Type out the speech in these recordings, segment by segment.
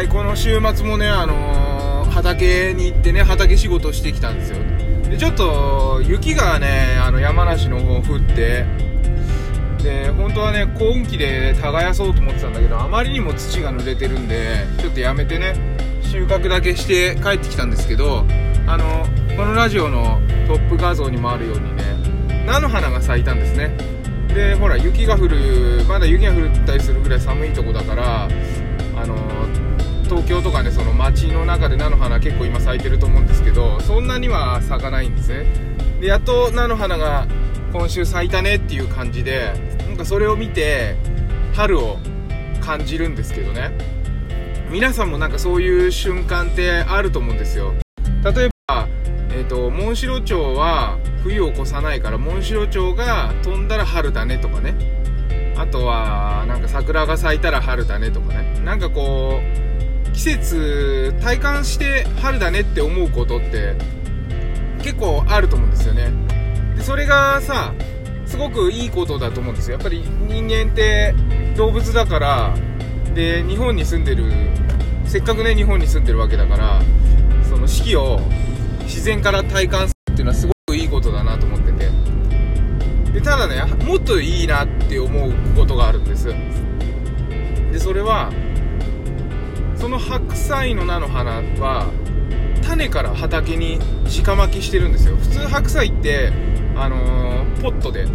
はいこの週末もねあのー畑に行ってね畑仕事してきたんですよ。でちょっと雪がねあの山梨の方降ってで本当はね耕機で耕そうと思ってたんだけどあまりにも土が濡れてるんでちょっとやめてね収穫だけして帰ってきたんですけどあのこのラジオのトップ画像にもあるようにね菜の花が咲いたんですね。でほら雪が降るまだ雪が降ったりするぐらい寒いとこだからあの東京とかねその街の中で菜の花結構今咲いてると思うんですけどそんなには咲かないんですね。でやっと菜の花が今週咲いたねっていう感じでなんかそれを見て春を感じるんですけどね。皆さんもなんかそういう瞬間ってあると思うんですよ。例えば、えー、とモンシロチョウは冬を越さないからモンシロチョウが飛んだら春だねとかね。あとはなんか桜が咲いたら春だねとかね。なんかこう季節体感して春だねって思うことって結構あると思うんですよね。でそれがさすごくいいことだと思うんですよ。やっぱり人間って動物だからで日本に住んでるせっかくね日本に住んでるわけだからその四季を自然から体感するっていうのはすごくいいことだなと思ってて。でただねもっといいなって思うことがあるんです。でそれはの白菜の菜の花は種から畑に直巻きしてるんですよ。普通白菜ってあのー、ポットで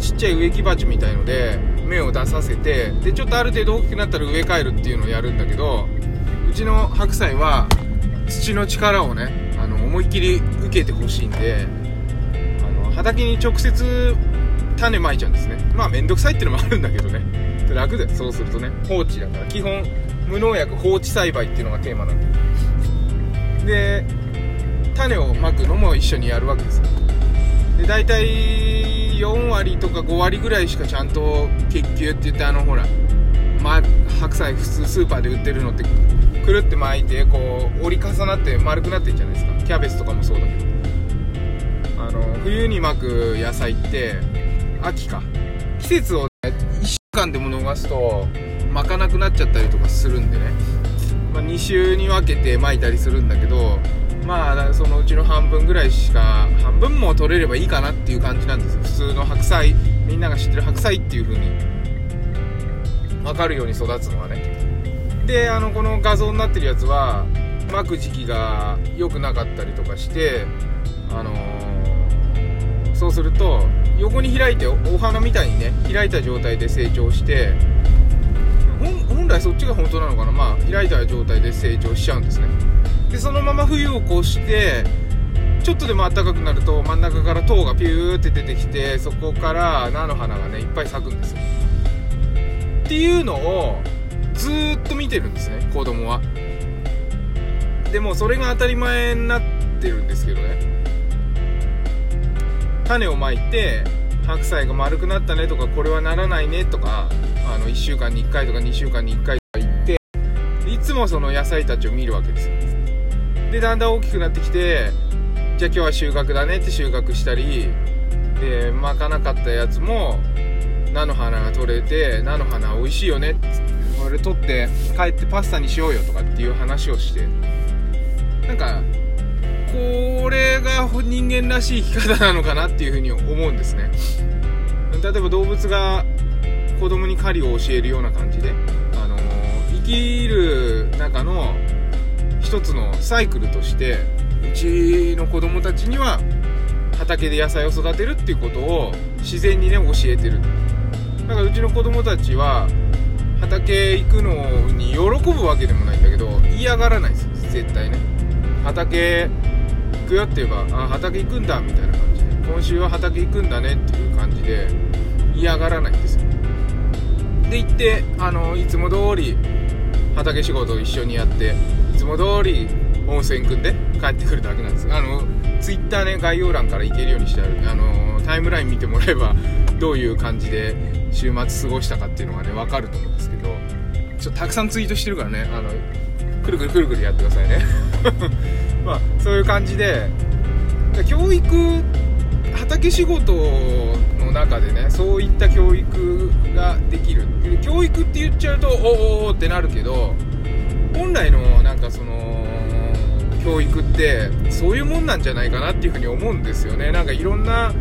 ちっちゃい植木鉢みたいので芽を出させてでちょっとある程度大きくなったら植え替えるっていうのをやるんだけどうちの白菜は土の力をねあの思いっきり受けてほしいんであの畑に直接種まいちゃうんですね。まあ面倒くさいっていうのもあるんだけどね。楽だよそうするとね。放置だから。基本無農薬放置栽培っていうのがテーマなんで。で種をまくのも一緒にやるわけですで大体4割とか5割ぐらいしかちゃんと結球って言ってあのほら、ま、白菜普通スーパーで売ってるのってくるって巻いてこう折り重なって丸くなってるじゃないですか。キャベツとかもそうだけど。あの冬に巻く野菜って秋か。季節を、1週間でも逃すと巻かなくなっちゃったりとかするんでね、まあ、2週に分けて巻いたりするんだけどまあそのうちの半分ぐらいしか半分も取れればいいかなっていう感じなんですよ。普通の白菜みんなが知ってる白菜っていう風に。分かるように育つのはね。であのこの画像になってるやつは巻く時期が良くなかったりとかしてあのー、そうすると横に開いてお花みたいにね開いた状態で成長して本来そっちが本当なのかなまあ開いた状態で成長しちゃうんですね。でそのまま冬を越してちょっとでも暖かくなると真ん中から塔がピューって出てきてそこから菜の花がねいっぱい咲くんですよ。っていうのをずっと見てるんですね子供は。でもそれが当たり前になってるんですけどね。種をまいて白菜が丸くなったねとかこれはならないねとかあの1週間に1回とか2週間に1回とか言っていつもその野菜たちを見るわけですよ。でだんだん大きくなってきてじゃあ今日は収穫だねって収穫したりで巻かなかったやつも菜の花が取れて菜の花美味しいよねっつってこれ取って帰ってパスタにしようよとかっていう話をして。なんかこれが人間らしい生き方なのかなっていうふうに思うんですね。例えば動物が子供に狩りを教えるような感じで、あのー、生きる中の一つのサイクルとしてうちの子供たちには畑で野菜を育てるっていうことを自然にね教えてる。だからうちの子供たちは畑行くのに喜ぶわけでもないんだけど嫌がらないです絶対ね。畑行くよって言えばあ畑行くんだみたいな感じで今週は畑行くんだねっていう感じで嫌がらないんですよ。で行ってあのいつも通り畑仕事を一緒にやっていつも通り温泉組んで帰ってくるだけなんです。あのツイッターね概要欄から行けるようにしてある。あのタイムライン見てもらえばどういう感じで週末過ごしたかっていうのがね分かると思うんですけどちょっとたくさんツイートしてるからねあのくるくるくるくるやってくださいね。まあそういう感じで教育畑仕事の中でねそういった教育ができる。教育って言っちゃうとおおおってなるけど本来のなんかその教育ってそういうもんなんじゃないかなっていうふうに思うんですよね。なんかいろんな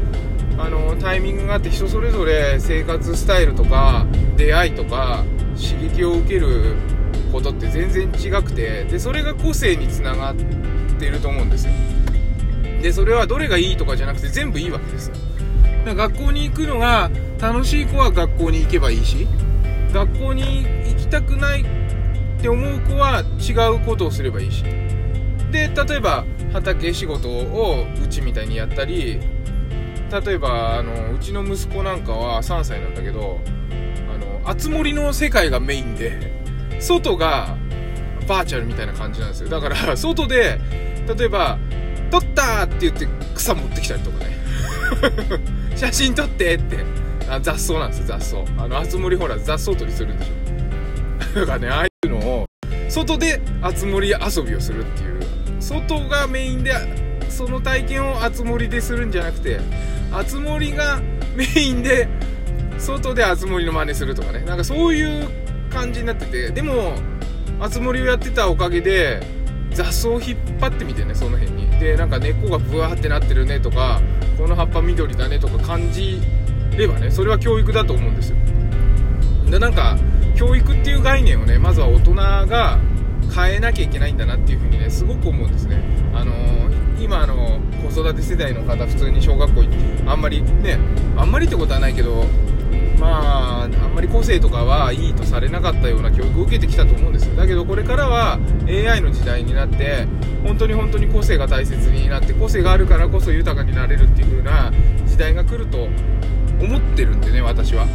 あのタイミングがあって人それぞれ生活スタイルとか出会いとか刺激を受けることって全然違くてでそれが個性につながってていると思うんですよ。でそれはどれがいいとかじゃなくて全部いいわけですよ。学校に行くのが楽しい子は学校に行けばいいし学校に行きたくないって思う子は違うことをすればいいし。で例えば畑仕事をうちみたいにやったり例えばあのうちの息子なんかは3歳なんだけどあの熱盛の世界がメインで外がバーチャルみたいな感じなんですよ。だから外で例えば「撮った!」って言って草持ってきたりとかね。写真撮ってって。あ雑草なんですよ雑草。あの熱盛ほら雑草取りするんでしょ。だからねああいうのを外で熱盛遊びをするっていう。外がメインでその体験を熱盛でするんじゃなくて熱盛がメインで外で熱盛の真似するとかね。なんかそういう感じになってて。でも熱盛をやってたおかげで雑草を引っ張ってみてねその辺に。でなんか根っこがブワーってなってるねとかこの葉っぱ緑だねとか感じればねそれは教育だと思うんですよ。でなんか教育っていう概念をねまずは大人が変えなきゃいけないんだなっていうふうにねすごく思うんですね。あのー、今あの子育て世代の方普通に小学校行ってあんまりねあんまりってことはないけどまああんまり個性とかはいいとされなかったような教育を受けてきたと思うんですよ。だけどこれからは AI の時代になって本当に本当に個性が大切になって個性があるからこそ豊かになれるっていう風な時代が来ると思ってるんでね私は。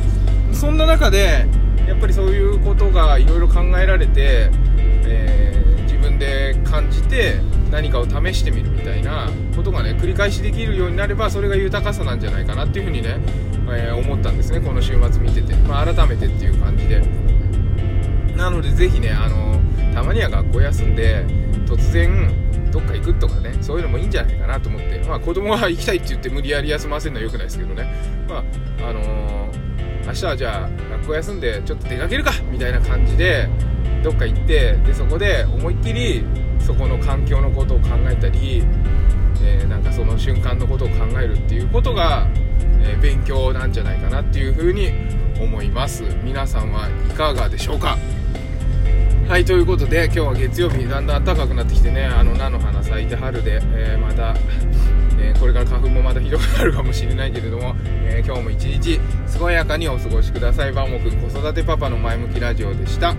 そんな中でやっぱりそういうことがいろいろ考えられて、えー、何かを試してみるみたいなことがね繰り返しできるようになればそれが豊かさなんじゃないかなっていうふうにね、えー、思ったんですねこの週末見てて、まあ、改めてっていう感じで。なのでぜひねあのたまには学校休んで突然どっか行くとかねそういうのもいいんじゃないかなと思って。まあ子供は行きたいって言って無理やり休ませるのは良くないですけどね。まああのー、明日はじゃあ学校休んでちょっと出かけるかみたいな感じでどっか行ってでそこで思いっきりそこの環境のことを考えたり、えー、なんかその瞬間のことを考えるっていうことが、えー、勉強なんじゃないかなっていうふうに思います。皆さんはいかがでしょうか？はいということで今日は月曜日だんだん暖かくなってきてねあの菜の花咲いて春で、えー、また、えこれから花粉もまたひどくなるかもしれないけれども、え今日も一日健やかにお過ごしください。バモくん子育てパパの前向きラジオでした。